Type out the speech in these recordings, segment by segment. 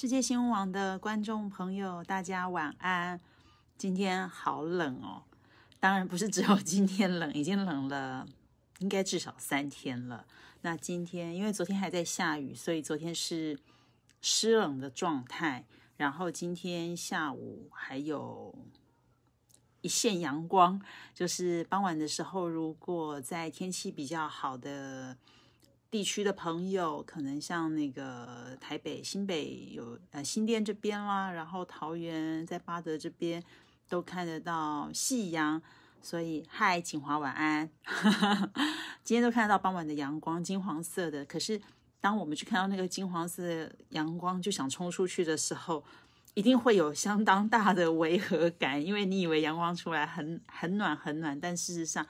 世界新闻网的观众朋友，大家晚安。今天好冷哦，当然不是只有今天冷，已经冷了，应该至少三天了。那今天因为昨天还在下雨，所以昨天是湿冷的状态。然后今天下午还有一线阳光，就是傍晚的时候，如果在天气比较好的。地区的朋友，可能像那个台北、新北有呃新店这边啦，然后桃园在巴德这边都看得到夕阳，所以嗨，锦华晚安，今天都看得到傍晚的阳光，金黄色的。可是当我们去看到那个金黄色的阳光，就想冲出去的时候，一定会有相当大的违和感，因为你以为阳光出来很很暖很暖，但事实上。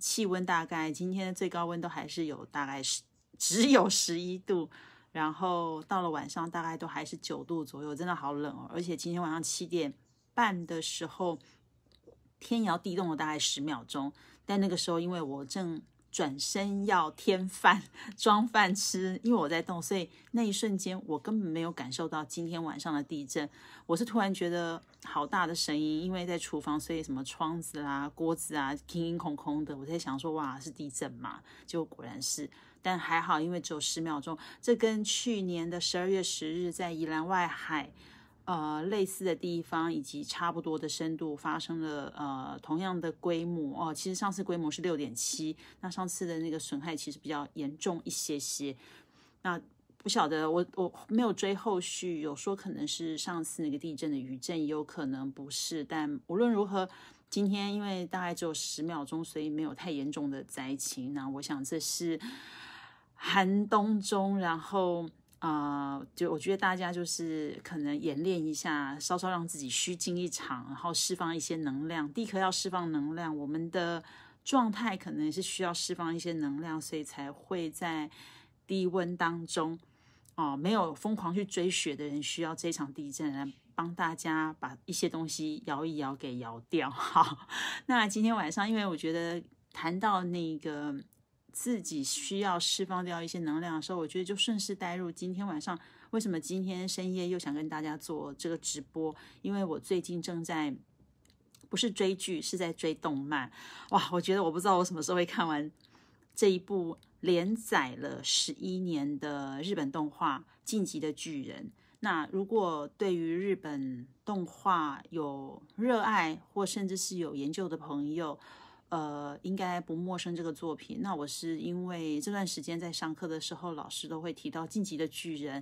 气温大概今天的最高温都还是有大概十只有十一度，然后到了晚上大概都还是九度左右，真的好冷哦！而且今天晚上七点半的时候，天摇地动了大概十秒钟，但那个时候因为我正。转身要添饭装饭吃，因为我在动，所以那一瞬间我根本没有感受到今天晚上的地震。我是突然觉得好大的声音，因为在厨房，所以什么窗子啦、锅子啊，空空空空的。我在想说，哇，是地震嘛？结果果然是，但还好，因为只有十秒钟。这跟去年的十二月十日在宜兰外海。呃，类似的地方以及差不多的深度发生了呃同样的规模哦。其实上次规模是六点七，那上次的那个损害其实比较严重一些些。那不晓得我我没有追后续，有说可能是上次那个地震的余震，也有可能不是。但无论如何，今天因为大概只有十秒钟，所以没有太严重的灾情。那我想这是寒冬中，然后。啊，就我觉得大家就是可能演练一下，稍稍让自己虚惊一场，然后释放一些能量。地壳要释放能量，我们的状态可能是需要释放一些能量，所以才会在低温当中，哦，没有疯狂去追雪的人，需要这场地震来帮大家把一些东西摇一摇，给摇掉。好，那今天晚上，因为我觉得谈到那个。自己需要释放掉一些能量的时候，我觉得就顺势带入今天晚上。为什么今天深夜又想跟大家做这个直播？因为我最近正在不是追剧，是在追动漫。哇，我觉得我不知道我什么时候会看完这一部连载了十一年的日本动画《晋级的巨人》。那如果对于日本动画有热爱或甚至是有研究的朋友，呃，应该不陌生这个作品。那我是因为这段时间在上课的时候，老师都会提到《晋级的巨人》，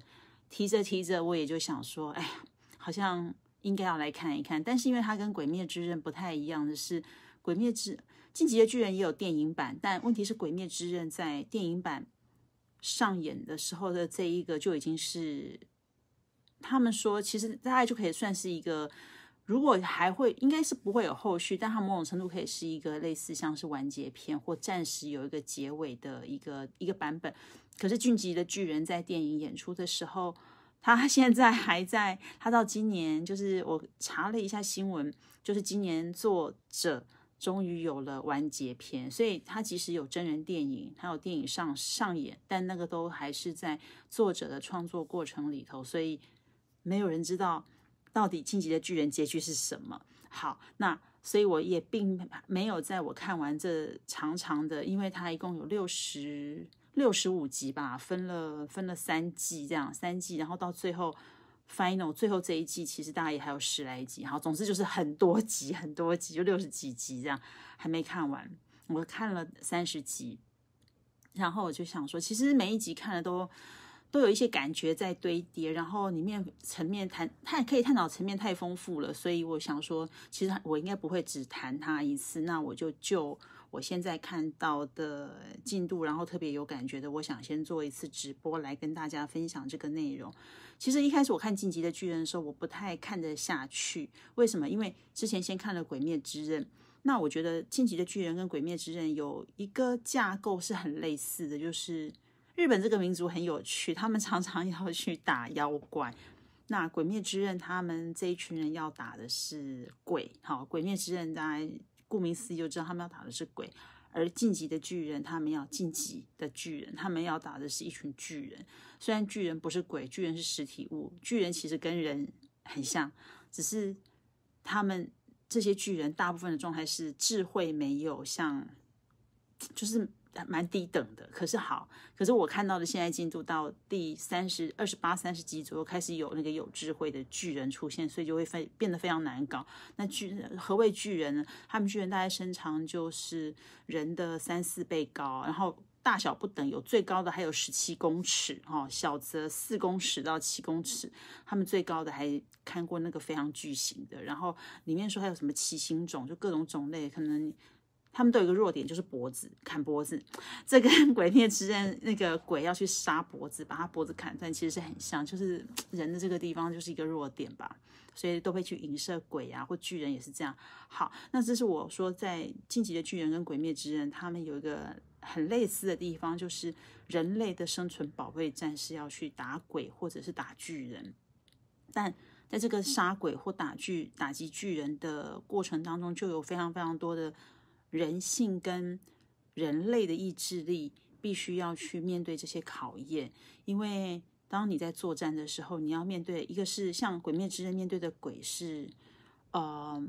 提着提着，我也就想说，哎呀，好像应该要来看一看。但是因为它跟《鬼灭之刃》不太一样的是，《鬼灭之晋级的巨人》也有电影版，但问题是《鬼灭之刃》在电影版上演的时候的这一个就已经是，他们说其实大概就可以算是一个。如果还会，应该是不会有后续，但它某种程度可以是一个类似像是完结篇或暂时有一个结尾的一个一个版本。可是《晋级的巨人》在电影演出的时候，他现在还在，他到今年就是我查了一下新闻，就是今年作者终于有了完结篇，所以他即使有真人电影，还有电影上上演，但那个都还是在作者的创作过程里头，所以没有人知道。到底晋级的巨人结局是什么？好，那所以我也并没有在我看完这长长的，因为它一共有六十六十五集吧，分了分了三季这样，三季，然后到最后 final 最后这一季，其实大概也还有十来集，好，总之就是很多集很多集，就六十几集这样，还没看完，我看了三十集，然后我就想说，其实每一集看的都。都有一些感觉在堆叠，然后里面层面谈，它可以探讨层面太丰富了，所以我想说，其实我应该不会只谈它一次，那我就就我现在看到的进度，然后特别有感觉的，我想先做一次直播来跟大家分享这个内容。其实一开始我看《晋级的巨人》的时候，我不太看得下去，为什么？因为之前先看了《鬼灭之刃》，那我觉得《晋级的巨人》跟《鬼灭之刃》有一个架构是很类似的，就是。日本这个民族很有趣，他们常常要去打妖怪。那《鬼灭之刃》他们这一群人要打的是鬼，好，《鬼灭之刃》大家顾名思义就知道他们要打的是鬼。而晋级的巨人，他们要晋级的巨人，他们要打的是一群巨人。虽然巨人不是鬼，巨人是实体物，巨人其实跟人很像，只是他们这些巨人大部分的状态是智慧没有像，就是。蛮低等的，可是好，可是我看到的现在进度到第三十二十八、三十集左右，开始有那个有智慧的巨人出现，所以就会非变得非常难搞。那巨何谓巨人呢？他们巨人大概身长就是人的三四倍高，然后大小不等，有最高的还有十七公尺，哈，小则四公尺到七公尺。他们最高的还看过那个非常巨型的，然后里面说还有什么七星种，就各种种类，可能。他们都有一个弱点，就是脖子砍脖子。这跟《鬼灭之刃》那个鬼要去杀脖子，把他脖子砍断，其实是很像，就是人的这个地方就是一个弱点吧。所以都会去影射鬼啊，或巨人也是这样。好，那这是我说在《晋级的巨人》跟《鬼灭之刃》，他们有一个很类似的地方，就是人类的生存保卫战是要去打鬼或者是打巨人，但在这个杀鬼或打巨打击巨人的过程当中，就有非常非常多的。人性跟人类的意志力必须要去面对这些考验，因为当你在作战的时候，你要面对一个是像《鬼灭之刃》面对的鬼是，呃，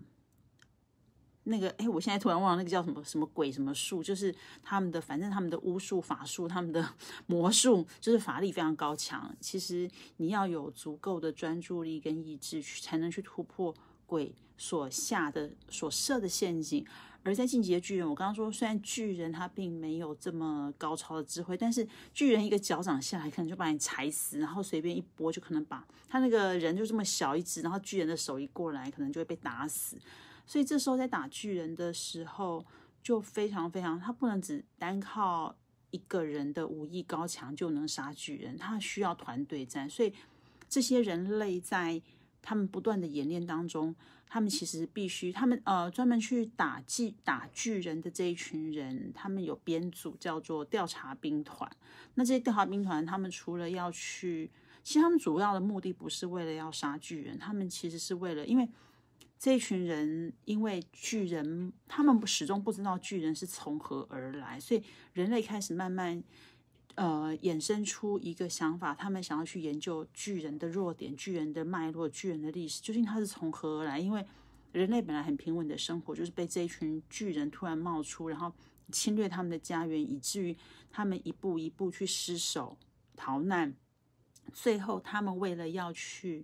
那个哎，我现在突然忘了那个叫什么什么鬼什么术，就是他们的反正他们的巫术法术，他们的 魔术，就是法力非常高强。其实你要有足够的专注力跟意志，去才能去突破鬼所下的所设的陷阱。而在进击的巨人，我刚刚说，虽然巨人他并没有这么高超的智慧，但是巨人一个脚掌下来，可能就把你踩死，然后随便一拨就可能把他那个人就这么小一只，然后巨人的手一过来，可能就会被打死。所以这时候在打巨人的时候，就非常非常，他不能只单靠一个人的武艺高强就能杀巨人，他需要团队战。所以这些人类在他们不断的演练当中。他们其实必须，他们呃专门去打巨打巨人的这一群人，他们有编组叫做调查兵团。那这些调查兵团，他们除了要去，其实他们主要的目的不是为了要杀巨人，他们其实是为了，因为这一群人，因为巨人，他们始终不知道巨人是从何而来，所以人类开始慢慢。呃，衍生出一个想法，他们想要去研究巨人的弱点、巨人的脉络、巨人的历史，究竟它是从何而来？因为人类本来很平稳的生活，就是被这一群巨人突然冒出，然后侵略他们的家园，以至于他们一步一步去失守、逃难，最后他们为了要去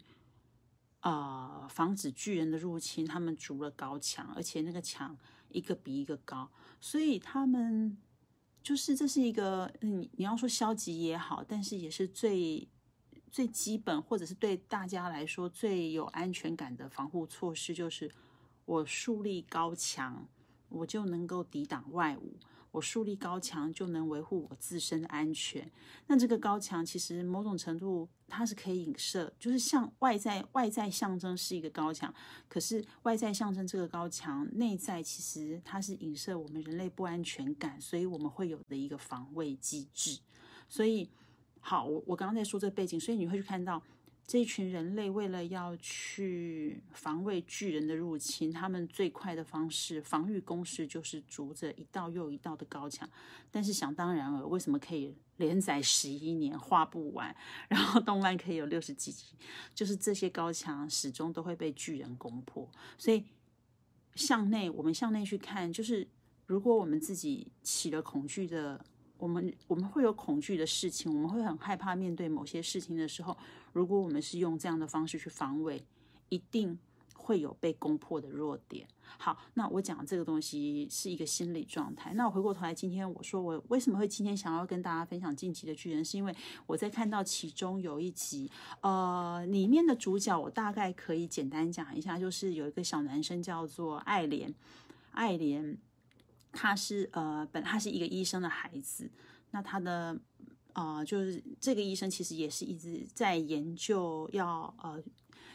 啊防止巨人的入侵，他们筑了高墙，而且那个墙一个比一个高，所以他们。就是这是一个，嗯你要说消极也好，但是也是最最基本，或者是对大家来说最有安全感的防护措施，就是我树立高墙，我就能够抵挡外物。我树立高墙就能维护我自身的安全。那这个高墙其实某种程度它是可以影射，就是像外在外在象征是一个高墙，可是外在象征这个高墙，内在其实它是影射我们人类不安全感，所以我们会有的一个防卫机制。所以好，我我刚刚在说这背景，所以你会去看到。这一群人类为了要去防卫巨人的入侵，他们最快的方式防御攻势就是筑着一道又一道的高墙。但是想当然了，为什么可以连载十一年画不完，然后动漫可以有六十几集？就是这些高墙始终都会被巨人攻破。所以向内，我们向内去看，就是如果我们自己起了恐惧的。我们我们会有恐惧的事情，我们会很害怕面对某些事情的时候，如果我们是用这样的方式去防卫，一定会有被攻破的弱点。好，那我讲这个东西是一个心理状态。那我回过头来，今天我说我为什么会今天想要跟大家分享《晋级的巨人》，是因为我在看到其中有一集，呃，里面的主角我大概可以简单讲一下，就是有一个小男生叫做爱莲，爱莲。他是呃，本他是一个医生的孩子，那他的呃，就是这个医生其实也是一直在研究要呃，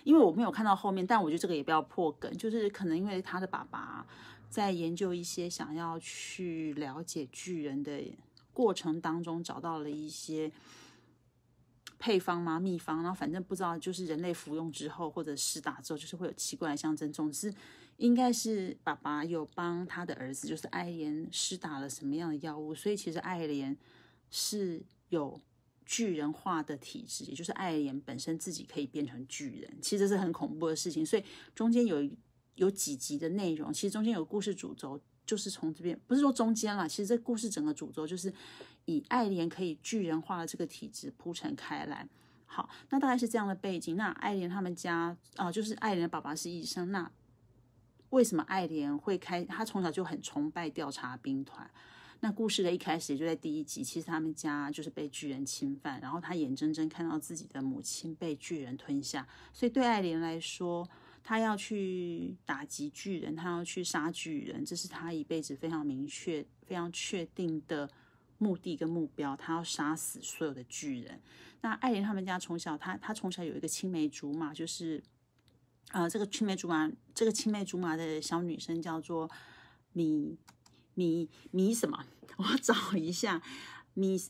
因为我没有看到后面，但我觉得这个也不要破梗，就是可能因为他的爸爸在研究一些想要去了解巨人的过程当中，找到了一些配方吗？秘方，然后反正不知道，就是人类服用之后或者施打之后，就是会有奇怪的象征。总之。应该是爸爸有帮他的儿子，就是爱莲施打了什么样的药物，所以其实爱莲是有巨人化的体质，也就是爱莲本身自己可以变成巨人，其实这是很恐怖的事情。所以中间有有几集的内容，其实中间有故事主轴，就是从这边不是说中间啦，其实这故事整个主轴就是以爱莲可以巨人化的这个体质铺陈开来。好，那大概是这样的背景。那爱莲他们家啊，就是爱莲的爸爸是医生，那。为什么爱莲会开？他从小就很崇拜调查兵团。那故事的一开始就在第一集，其实他们家就是被巨人侵犯，然后他眼睁睁看到自己的母亲被巨人吞下。所以对爱莲来说，他要去打击巨人，他要去杀巨人，这是他一辈子非常明确、非常确定的目的跟目标。他要杀死所有的巨人。那爱莲他们家从小，他他从小有一个青梅竹马，就是。呃，这个青梅竹马，这个青梅竹马的小女生叫做米米米什么？我找一下，米，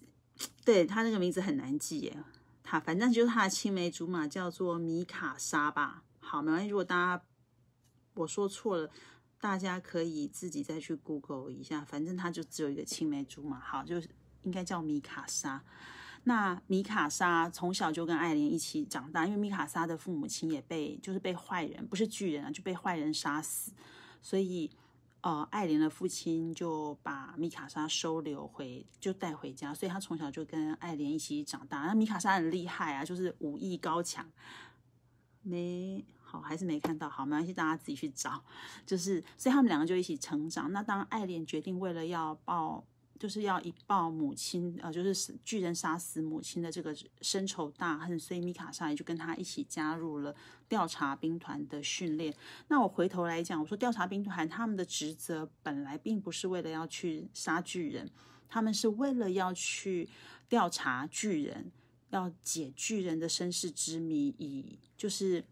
对她那个名字很难记耶。她反正就是她的青梅竹马叫做米卡莎吧。好，没关系。如果大家我说错了，大家可以自己再去 Google 一下。反正她就只有一个青梅竹马，好，就是应该叫米卡莎。那米卡莎从小就跟爱莲一起长大，因为米卡莎的父母亲也被就是被坏人，不是巨人啊，就被坏人杀死，所以呃，爱莲的父亲就把米卡莎收留回，就带回家，所以他从小就跟爱莲一起长大。那米卡莎很厉害啊，就是武艺高强。没好还是没看到，好没关系，大家自己去找。就是所以他们两个就一起成长。那当爱莲决定为了要报。就是要一报母亲，呃，就是巨人杀死母亲的这个深仇大恨，所以米卡莎也就跟他一起加入了调查兵团的训练。那我回头来讲，我说调查兵团他们的职责本来并不是为了要去杀巨人，他们是为了要去调查巨人，要解巨人的身世之谜，以就是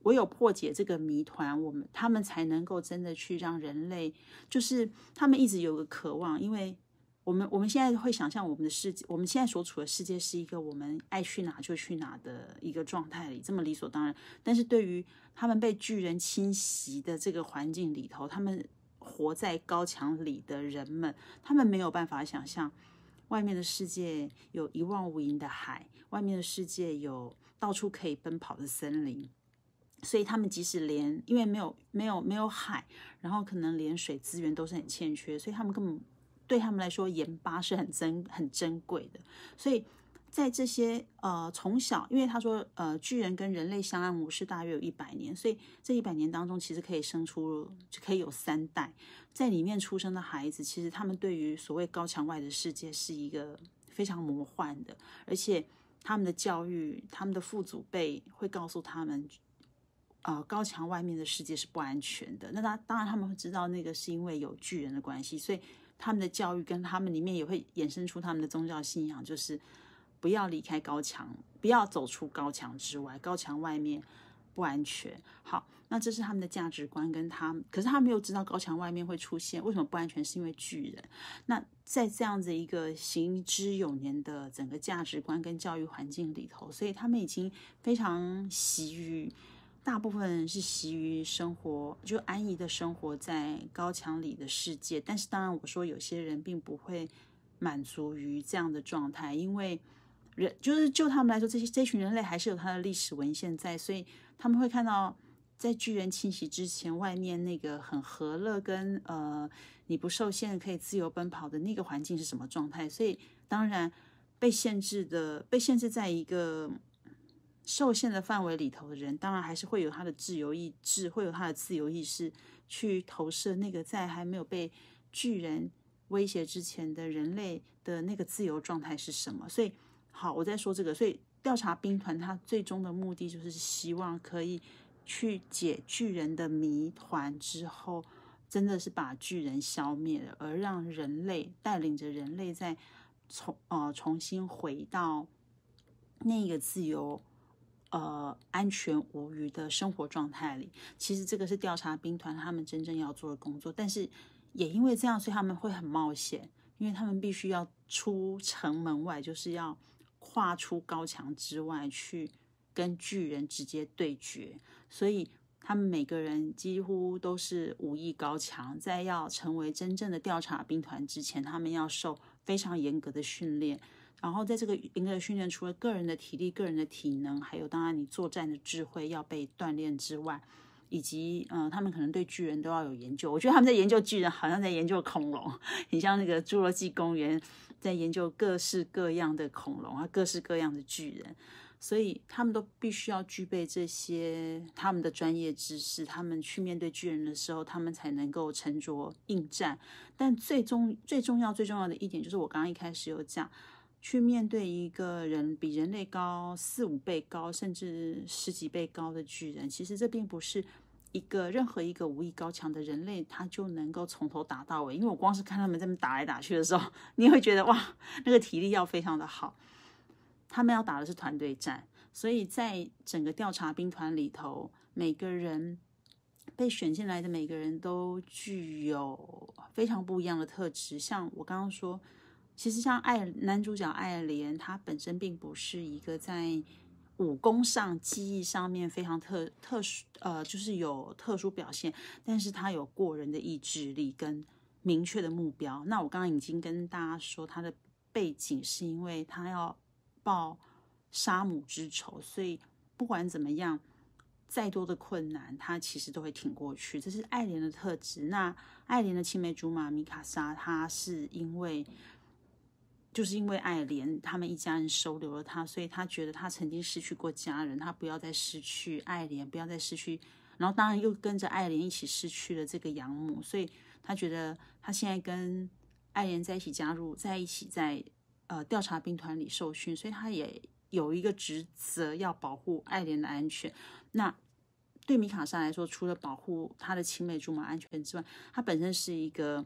唯有破解这个谜团，我们他们才能够真的去让人类，就是他们一直有个渴望，因为。我们我们现在会想象我们的世界，我们现在所处的世界是一个我们爱去哪就去哪的一个状态里，这么理所当然。但是对于他们被巨人侵袭的这个环境里头，他们活在高墙里的人们，他们没有办法想象外面的世界有一望无垠的海，外面的世界有到处可以奔跑的森林。所以他们即使连因为没有没有没有海，然后可能连水资源都是很欠缺，所以他们根本。对他们来说，盐巴是很珍很珍贵的。所以在这些呃从小，因为他说呃巨人跟人类相安无事大约有一百年，所以这一百年当中，其实可以生出就可以有三代，在里面出生的孩子，其实他们对于所谓高墙外的世界是一个非常魔幻的，而且他们的教育，他们的父祖辈会告诉他们，呃高墙外面的世界是不安全的。那他当然他们会知道那个是因为有巨人的关系，所以。他们的教育跟他们里面也会衍生出他们的宗教信仰，就是不要离开高墙，不要走出高墙之外，高墙外面不安全。好，那这是他们的价值观，跟他，可是他没有知道高墙外面会出现为什么不安全，是因为巨人。那在这样子一个行之有年的整个价值观跟教育环境里头，所以他们已经非常习于。大部分人是习于生活，就安逸的生活在高墙里的世界。但是，当然，我说有些人并不会满足于这样的状态，因为人就是就他们来说，这些这群人类还是有他的历史文献在，所以他们会看到在巨人侵袭之前，外面那个很和乐跟呃你不受限可以自由奔跑的那个环境是什么状态。所以，当然被限制的被限制在一个。受限的范围里头的人，当然还是会有他的自由意志，会有他的自由意识去投射那个在还没有被巨人威胁之前的人类的那个自由状态是什么。所以，好，我在说这个。所以，调查兵团它最终的目的就是希望可以去解巨人的谜团之后，真的是把巨人消灭了，而让人类带领着人类再重呃重新回到那个自由。呃，安全无虞的生活状态里，其实这个是调查兵团他们真正要做的工作。但是也因为这样，所以他们会很冒险，因为他们必须要出城门外，就是要跨出高墙之外去跟巨人直接对决。所以他们每个人几乎都是武艺高强，在要成为真正的调查兵团之前，他们要受非常严格的训练。然后在这个严格的训练，除了个人的体力、个人的体能，还有当然你作战的智慧要被锻炼之外，以及嗯，他们可能对巨人都要有研究。我觉得他们在研究巨人，好像在研究恐龙，很像那个侏罗纪公园在研究各式各样的恐龙啊，各式各样的巨人。所以他们都必须要具备这些他们的专业知识，他们去面对巨人的时候，他们才能够沉着应战。但最终最重要最重要的一点就是，我刚刚一开始有讲，去面对一个人比人类高四五倍高，甚至十几倍高的巨人，其实这并不是一个任何一个武艺高强的人类他就能够从头打到尾。因为我光是看他们这么打来打去的时候，你会觉得哇，那个体力要非常的好。他们要打的是团队战，所以在整个调查兵团里头，每个人被选进来的每个人都具有非常不一样的特质。像我刚刚说，其实像爱男主角爱莲，他本身并不是一个在武功上、技艺上面非常特特殊，呃，就是有特殊表现，但是他有过人的意志力跟明确的目标。那我刚刚已经跟大家说，他的背景是因为他要。报杀母之仇，所以不管怎么样，再多的困难，他其实都会挺过去。这是爱莲的特质。那爱莲的青梅竹马米卡莎，他是因为就是因为爱莲，他们一家人收留了他，所以他觉得他曾经失去过家人，他不要再失去爱莲，不要再失去，然后当然又跟着爱莲一起失去了这个养母，所以他觉得他现在跟爱莲在一起，加入在一起，在。呃，调查兵团里受训，所以他也有一个职责要保护爱莲的安全。那对米卡莎来说，除了保护他的青梅竹马安全之外，他本身是一个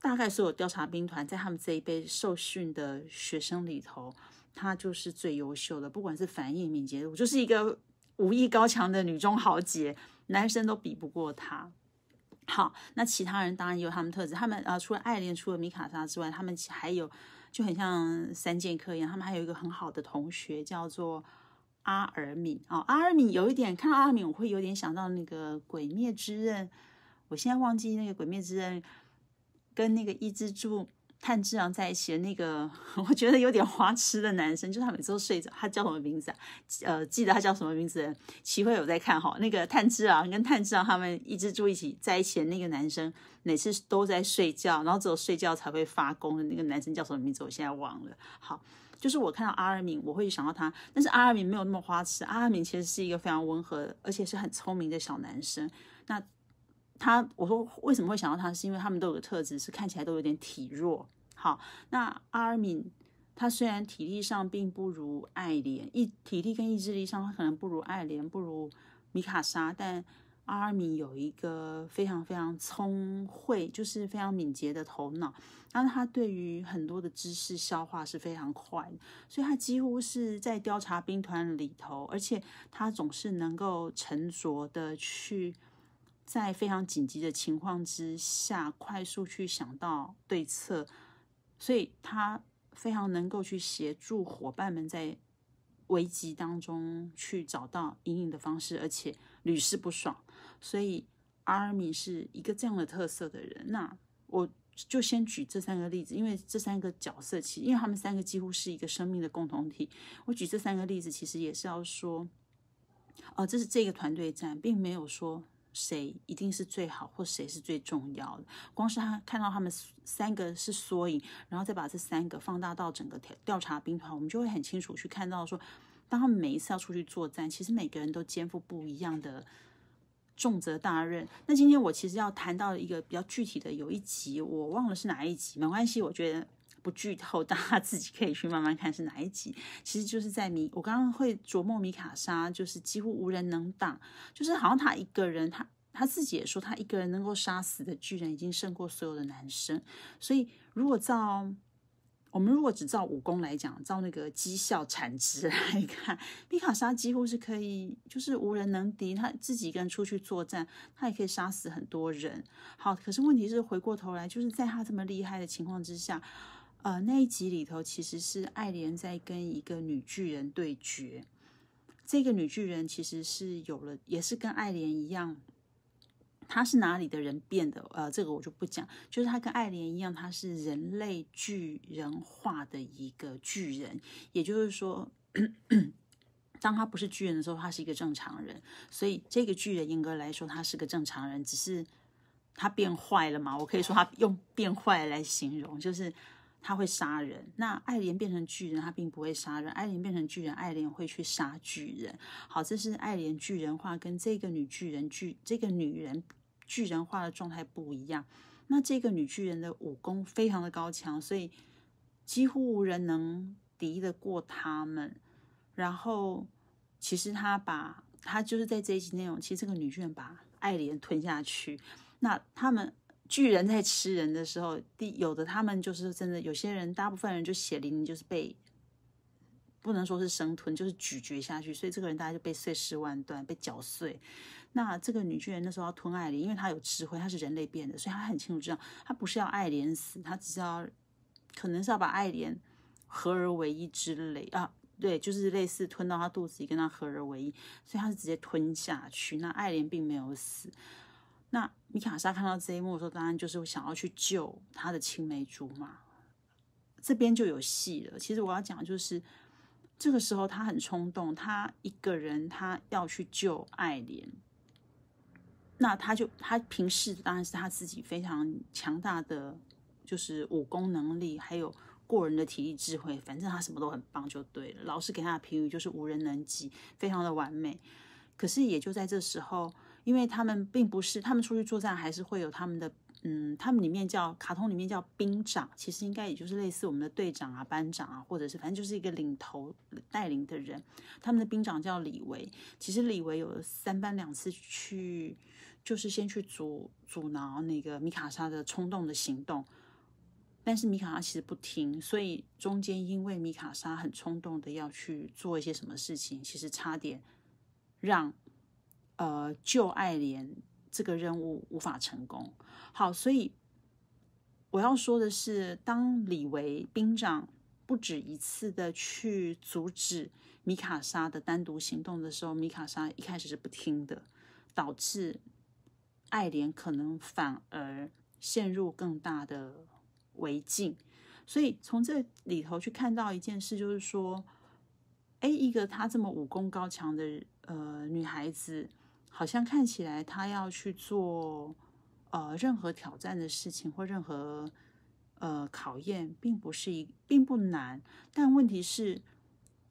大概所有调查兵团在他们这一辈受训的学生里头，他就是最优秀的。不管是反应敏捷，我就是一个武艺高强的女中豪杰，男生都比不过他。好，那其他人当然也有他们特质。他们呃，除了爱莲，除了米卡莎之外，他们还有。就很像三剑客一样，他们还有一个很好的同学叫做阿尔敏哦。阿尔敏有一点看到阿尔敏，我会有点想到那个《鬼灭之刃》，我现在忘记那个《鬼灭之刃》跟那个一之助。炭治郎在一起的那个，我觉得有点花痴的男生，就是他每次都睡着。他叫什么名字啊？呃，记得他叫什么名字？齐慧有在看哈。那个炭治郎跟炭治郎他们一直住一起在一起的那个男生，每次都在睡觉，然后只有睡觉才会发功的那个男生叫什么名字？我现在忘了。好，就是我看到阿尔敏，我会想到他，但是阿尔敏没有那么花痴。阿尔敏其实是一个非常温和，而且是很聪明的小男生。那他我说为什么会想到他，是因为他们都有个特质，是看起来都有点体弱。好，那阿尔敏他虽然体力上并不如爱莲，意体力跟意志力上他可能不如爱莲，不如米卡莎，但阿尔敏有一个非常非常聪慧，就是非常敏捷的头脑，然后他对于很多的知识消化是非常快，所以他几乎是在调查兵团里头，而且他总是能够沉着的去。在非常紧急的情况之下，快速去想到对策，所以他非常能够去协助伙伴们在危机当中去找到阴影的方式，而且屡试不爽。所以阿尔米是一个这样的特色的人。那我就先举这三个例子，因为这三个角色其实，因为他们三个几乎是一个生命的共同体。我举这三个例子，其实也是要说，哦，这是这个团队战，并没有说。谁一定是最好，或谁是最重要的？光是他看到他们三个是缩影，然后再把这三个放大到整个调调查兵团，我们就会很清楚去看到说，当他们每一次要出去作战，其实每个人都肩负不一样的重责大任。那今天我其实要谈到一个比较具体的，有一集我忘了是哪一集，没关系，我觉得。不剧透，大家自己可以去慢慢看是哪一集。其实就是在米，我刚刚会琢磨米卡莎，就是几乎无人能挡，就是好像他一个人，他他自己也说，他一个人能够杀死的巨人已经胜过所有的男生。所以如果照我们如果只照武功来讲，照那个绩效产值来看，米卡莎几乎是可以，就是无人能敌。他自己一个人出去作战，他也可以杀死很多人。好，可是问题是回过头来，就是在他这么厉害的情况之下。呃，那一集里头其实是爱莲在跟一个女巨人对决，这个女巨人其实是有了，也是跟爱莲一样，她是哪里的人变的？呃，这个我就不讲。就是她跟爱莲一样，她是人类巨人化的一个巨人，也就是说。当他不是巨人的时候，他是一个正常人，所以这个巨人严格来说，他是个正常人，只是他变坏了嘛。我可以说他用变坏来形容，就是他会杀人。那爱莲变成巨人，他并不会杀人；爱莲变成巨人，爱莲会去杀巨人。好，这是爱莲巨人化跟这个女巨人巨这个女人巨人化的状态不一样。那这个女巨人的武功非常的高强，所以几乎无人能敌得过他们。然后，其实他把他就是在这一集内容，其实这个女巨人把爱莲吞下去。那他们巨人在吃人的时候，第有的他们就是真的，有些人大部分人就血淋淋，就是被不能说是生吞，就是咀嚼下去。所以这个人大家就被碎尸万段，被搅碎。那这个女巨人那时候要吞爱莲，因为她有智慧，她是人类变的，所以她很清楚知道，她不是要爱莲死，她只是要可能是要把爱莲合而为一之类啊。对，就是类似吞到他肚子里，跟他合而为一，所以他是直接吞下去。那爱莲并没有死。那米卡莎看到这一幕的时候，当然就是想要去救他的青梅竹马。这边就有戏了。其实我要讲就是，这个时候他很冲动，他一个人他要去救爱莲。那他就他平视当然是他自己非常强大的，就是武功能力，还有。过人的体力智慧，反正他什么都很棒就对了。老师给他的评语就是无人能及，非常的完美。可是也就在这时候，因为他们并不是他们出去作战，还是会有他们的嗯，他们里面叫卡通里面叫兵长，其实应该也就是类似我们的队长啊、班长啊，或者是反正就是一个领头带领的人。他们的兵长叫李维，其实李维有三番两次去，就是先去阻阻挠那个米卡莎的冲动的行动。但是米卡莎其实不听，所以中间因为米卡莎很冲动的要去做一些什么事情，其实差点让呃救爱莲这个任务无法成功。好，所以我要说的是，当李维兵长不止一次的去阻止米卡莎的单独行动的时候，米卡莎一开始是不听的，导致爱莲可能反而陷入更大的。为境，所以从这里头去看到一件事，就是说，哎，一个她这么武功高强的呃女孩子，好像看起来他要去做呃任何挑战的事情或任何呃考验，并不是一并不难，但问题是，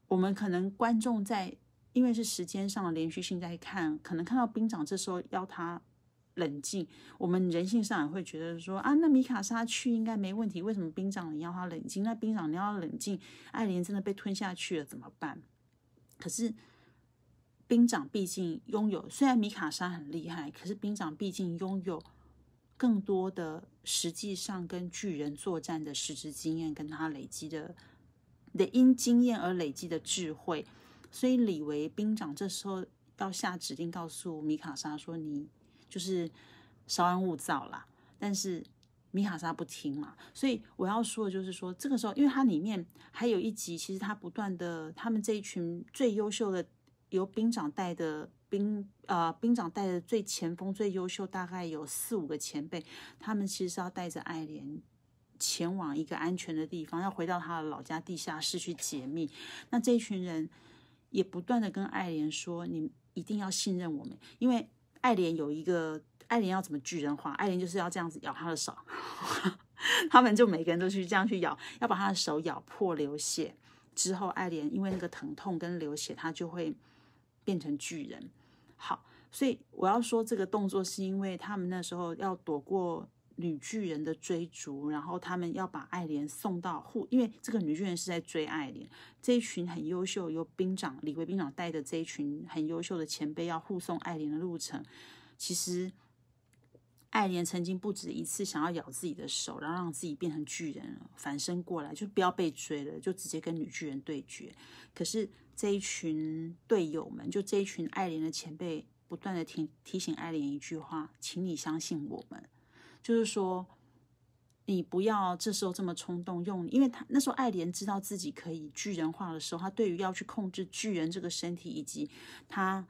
我们可能观众在因为是时间上的连续性在看，可能看到兵长这时候要他。冷静，我们人性上也会觉得说啊，那米卡莎去应该没问题，为什么兵长你要他冷静？那兵长你要冷静，爱莲真的被吞下去了怎么办？可是兵长毕竟拥有，虽然米卡莎很厉害，可是兵长毕竟拥有更多的实际上跟巨人作战的实质经验，跟他累积的的因经验而累积的智慧，所以李维兵长这时候要下指令告诉米卡莎说你。就是稍安勿躁啦，但是米卡莎不听嘛，所以我要说的就是说，这个时候，因为它里面还有一集，其实他不断的，他们这一群最优秀的由兵长带的兵，呃，兵长带的最前锋、最优秀，大概有四五个前辈，他们其实是要带着爱莲前往一个安全的地方，要回到他的老家地下室去解密。那这一群人也不断的跟爱莲说：“你一定要信任我们，因为。”爱莲有一个，爱莲要怎么巨人化？爱莲就是要这样子咬他的手，他们就每个人都去这样去咬，要把他的手咬破流血之后，爱莲因为那个疼痛跟流血，他就会变成巨人。好，所以我要说这个动作是因为他们那时候要躲过。女巨人的追逐，然后他们要把爱莲送到护，因为这个女巨人是在追爱莲。这一群很优秀，由兵长李维兵长带的这一群很优秀的前辈要护送爱莲的路程。其实，爱莲曾经不止一次想要咬自己的手，然后让自己变成巨人，反身过来，就不要被追了，就直接跟女巨人对决。可是这一群队友们，就这一群爱莲的前辈，不断的提提醒爱莲一句话：，请你相信我们。就是说，你不要这时候这么冲动用，因为他那时候爱莲知道自己可以巨人化的时候，他对于要去控制巨人这个身体，以及他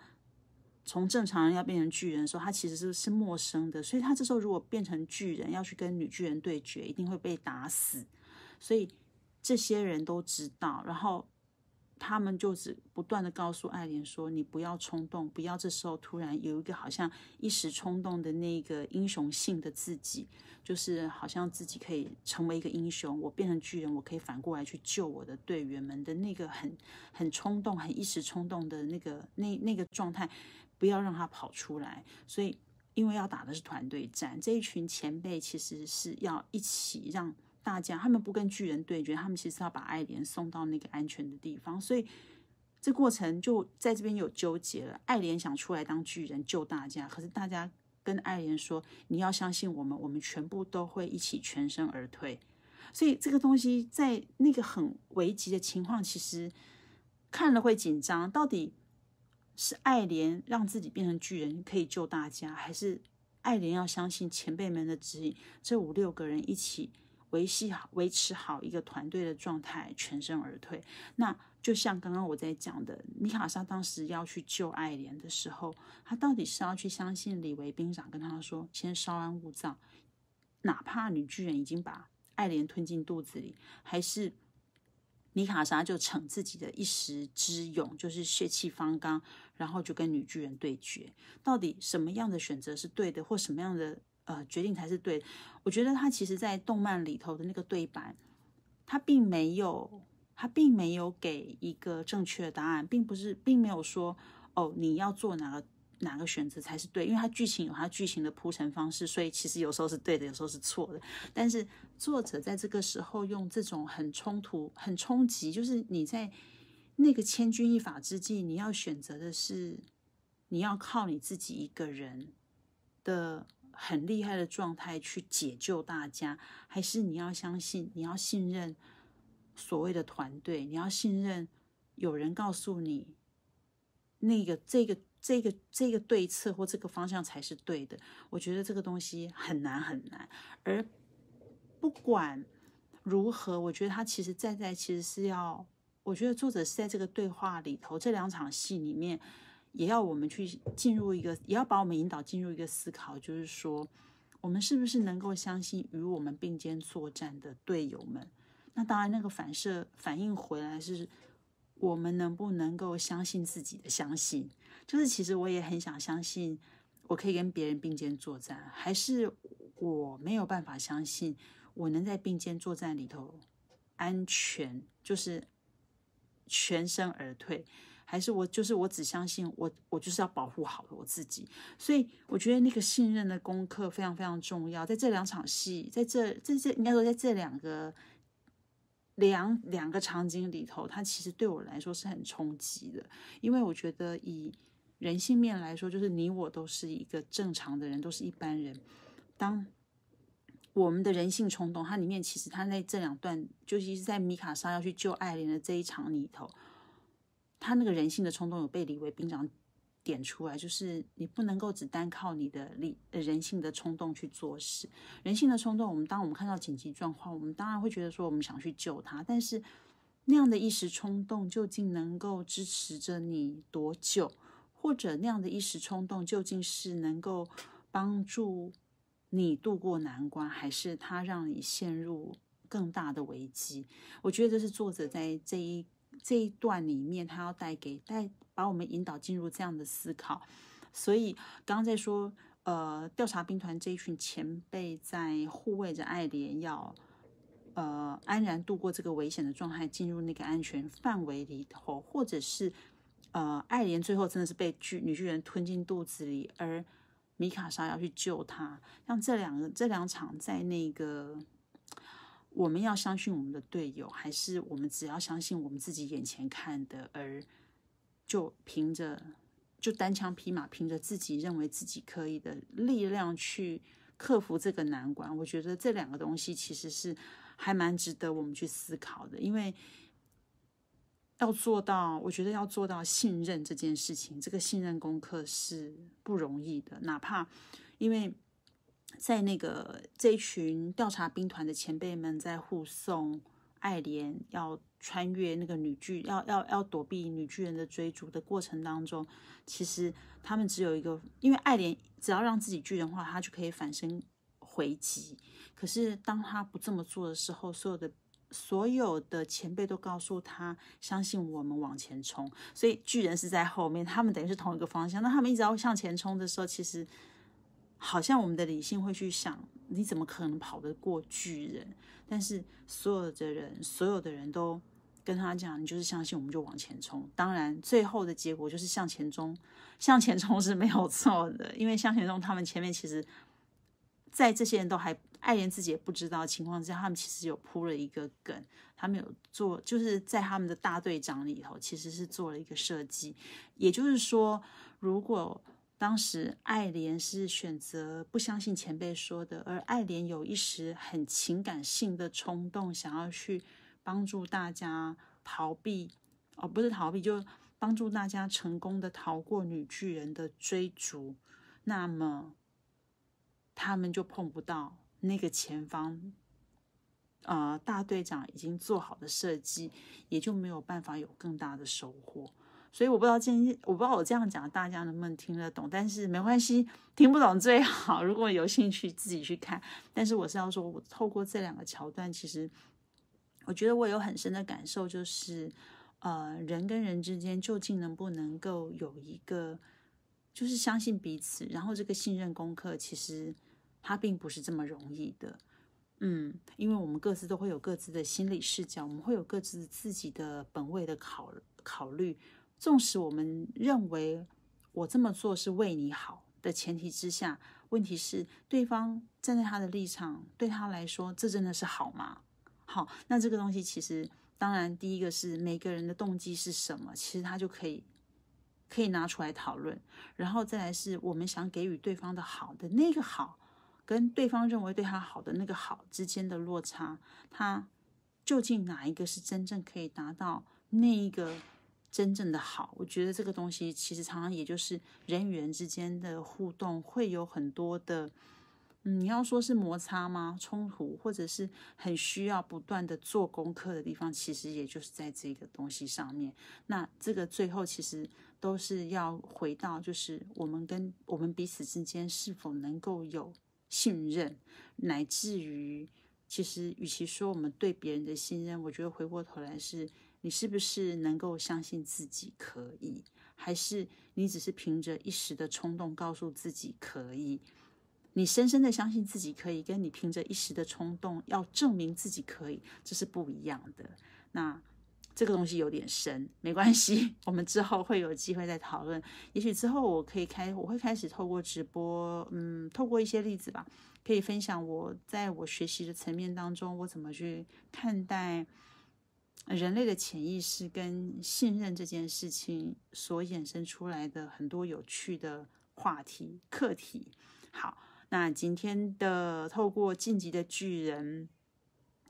从正常人要变成巨人的时候，他其实是是陌生的，所以他这时候如果变成巨人要去跟女巨人对决，一定会被打死，所以这些人都知道，然后。他们就只不断的告诉爱莲说：“你不要冲动，不要这时候突然有一个好像一时冲动的那个英雄性的自己，就是好像自己可以成为一个英雄，我变成巨人，我可以反过来去救我的队员们的那个很很冲动、很一时冲动的那个那那个状态，不要让他跑出来。所以，因为要打的是团队战，这一群前辈其实是要一起让。”大家，他们不跟巨人对决，他们其实要把爱莲送到那个安全的地方，所以这过程就在这边有纠结了。爱莲想出来当巨人救大家，可是大家跟爱莲说：“你要相信我们，我们全部都会一起全身而退。”所以这个东西在那个很危急的情况，其实看了会紧张。到底是爱莲让自己变成巨人可以救大家，还是爱莲要相信前辈们的指引？这五六个人一起。维系好、维持好一个团队的状态，全身而退。那就像刚刚我在讲的，米卡莎当时要去救爱莲的时候，他到底是要去相信李维兵长跟他说“先稍安勿躁”，哪怕女巨人已经把爱莲吞进肚子里，还是米卡莎就逞自己的一时之勇，就是血气方刚，然后就跟女巨人对决？到底什么样的选择是对的，或什么样的？呃，决定才是对。我觉得他其实，在动漫里头的那个对白，他并没有，他并没有给一个正确的答案，并不是，并没有说，哦，你要做哪个哪个选择才是对，因为他剧情有他剧情的铺陈方式，所以其实有时候是对的，有时候是错的。但是作者在这个时候用这种很冲突、很冲击，就是你在那个千钧一发之际，你要选择的是，你要靠你自己一个人的。很厉害的状态去解救大家，还是你要相信，你要信任所谓的团队，你要信任有人告诉你那个这个这个这个对策或这个方向才是对的。我觉得这个东西很难很难。而不管如何，我觉得他其实在在其实是要，我觉得作者是在这个对话里头这两场戏里面。也要我们去进入一个，也要把我们引导进入一个思考，就是说，我们是不是能够相信与我们并肩作战的队友们？那当然，那个反射反应回来是，我们能不能够相信自己的相信？就是其实我也很想相信，我可以跟别人并肩作战，还是我没有办法相信，我能在并肩作战里头安全，就是全身而退。还是我就是我只相信我，我就是要保护好我自己。所以我觉得那个信任的功课非常非常重要。在这两场戏，在这这这应该说在这两个两两个场景里头，它其实对我来说是很冲击的。因为我觉得以人性面来说，就是你我都是一个正常的人，都是一般人。当我们的人性冲动，它里面其实它在这两段，尤其是在米卡莎要去救艾琳的这一场里头。他那个人性的冲动有被李维兵长点出来，就是你不能够只单靠你的力人性的冲动去做事。人性的冲动，我们当我们看到紧急状况，我们当然会觉得说我们想去救他，但是那样的一时冲动究竟能够支持着你多久？或者那样的一时冲动究竟是能够帮助你渡过难关，还是他让你陷入更大的危机？我觉得这是作者在这一。这一段里面，他要带给带把我们引导进入这样的思考，所以刚刚在说，呃，调查兵团这一群前辈在护卫着爱莲，要呃安然度过这个危险的状态，进入那个安全范围里头，或者是呃爱莲最后真的是被巨女巨人吞进肚子里，而米卡莎要去救他，像这两个这两场在那个。我们要相信我们的队友，还是我们只要相信我们自己眼前看的，而就凭着就单枪匹马，凭着自己认为自己可以的力量去克服这个难关？我觉得这两个东西其实是还蛮值得我们去思考的，因为要做到，我觉得要做到信任这件事情，这个信任功课是不容易的，哪怕因为。在那个这一群调查兵团的前辈们在护送爱莲要穿越那个女巨，要要要躲避女巨人的追逐的过程当中，其实他们只有一个，因为爱莲只要让自己巨人化，他就可以反身回击。可是当他不这么做的时候，所有的所有的前辈都告诉他，相信我们往前冲。所以巨人是在后面，他们等于是同一个方向。那他们一直要向前冲的时候，其实。好像我们的理性会去想，你怎么可能跑得过巨人？但是所有的人，所有的人都跟他讲，你就是相信，我们就往前冲。当然，最后的结果就是向前冲，向前冲是没有错的。因为向前冲，他们前面其实，在这些人都还爱莲自己也不知道情况之下，他们其实有铺了一个梗，他们有做，就是在他们的大队长里头，其实是做了一个设计。也就是说，如果当时爱莲是选择不相信前辈说的，而爱莲有一时很情感性的冲动，想要去帮助大家逃避，哦，不是逃避，就帮助大家成功的逃过女巨人的追逐，那么他们就碰不到那个前方，呃，大队长已经做好的设计，也就没有办法有更大的收获。所以我不知道今天我不知道我这样讲大家能不能听得懂，但是没关系，听不懂最好。如果有兴趣自己去看。但是我是要说，我透过这两个桥段，其实我觉得我有很深的感受，就是呃，人跟人之间究竟能不能够有一个，就是相信彼此，然后这个信任功课，其实它并不是这么容易的。嗯，因为我们各自都会有各自的心理视角，我们会有各自自己的本位的考考虑。纵使我们认为我这么做是为你好的前提之下，问题是对方站在他的立场，对他来说，这真的是好吗？好，那这个东西其实，当然第一个是每个人的动机是什么，其实他就可以可以拿出来讨论，然后再来是我们想给予对方的好的那个好，跟对方认为对他好的那个好之间的落差，他究竟哪一个是真正可以达到那一个？真正的好，我觉得这个东西其实常常也就是人与人之间的互动会有很多的，嗯，你要说是摩擦吗？冲突，或者是很需要不断的做功课的地方，其实也就是在这个东西上面。那这个最后其实都是要回到，就是我们跟我们彼此之间是否能够有信任，乃至于其实与其说我们对别人的信任，我觉得回过头来是。你是不是能够相信自己可以，还是你只是凭着一时的冲动告诉自己可以？你深深的相信自己可以，跟你凭着一时的冲动要证明自己可以，这是不一样的。那这个东西有点深，没关系，我们之后会有机会再讨论。也许之后我可以开，我会开始透过直播，嗯，透过一些例子吧，可以分享我在我学习的层面当中，我怎么去看待。人类的潜意识跟信任这件事情所衍生出来的很多有趣的话题课题。好，那今天的透过《晋级的巨人》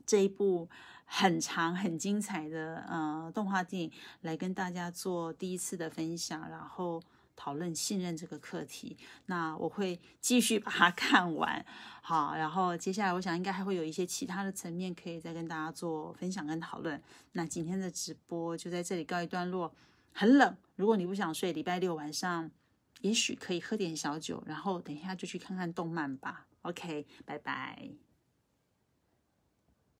这一部很长很精彩的呃动画电影，来跟大家做第一次的分享，然后。讨论信任这个课题，那我会继续把它 看完。好，然后接下来我想应该还会有一些其他的层面可以再跟大家做分享跟讨论。那今天的直播就在这里告一段落。很冷，如果你不想睡，礼拜六晚上也许可以喝点小酒，然后等一下就去看看动漫吧。OK，拜拜。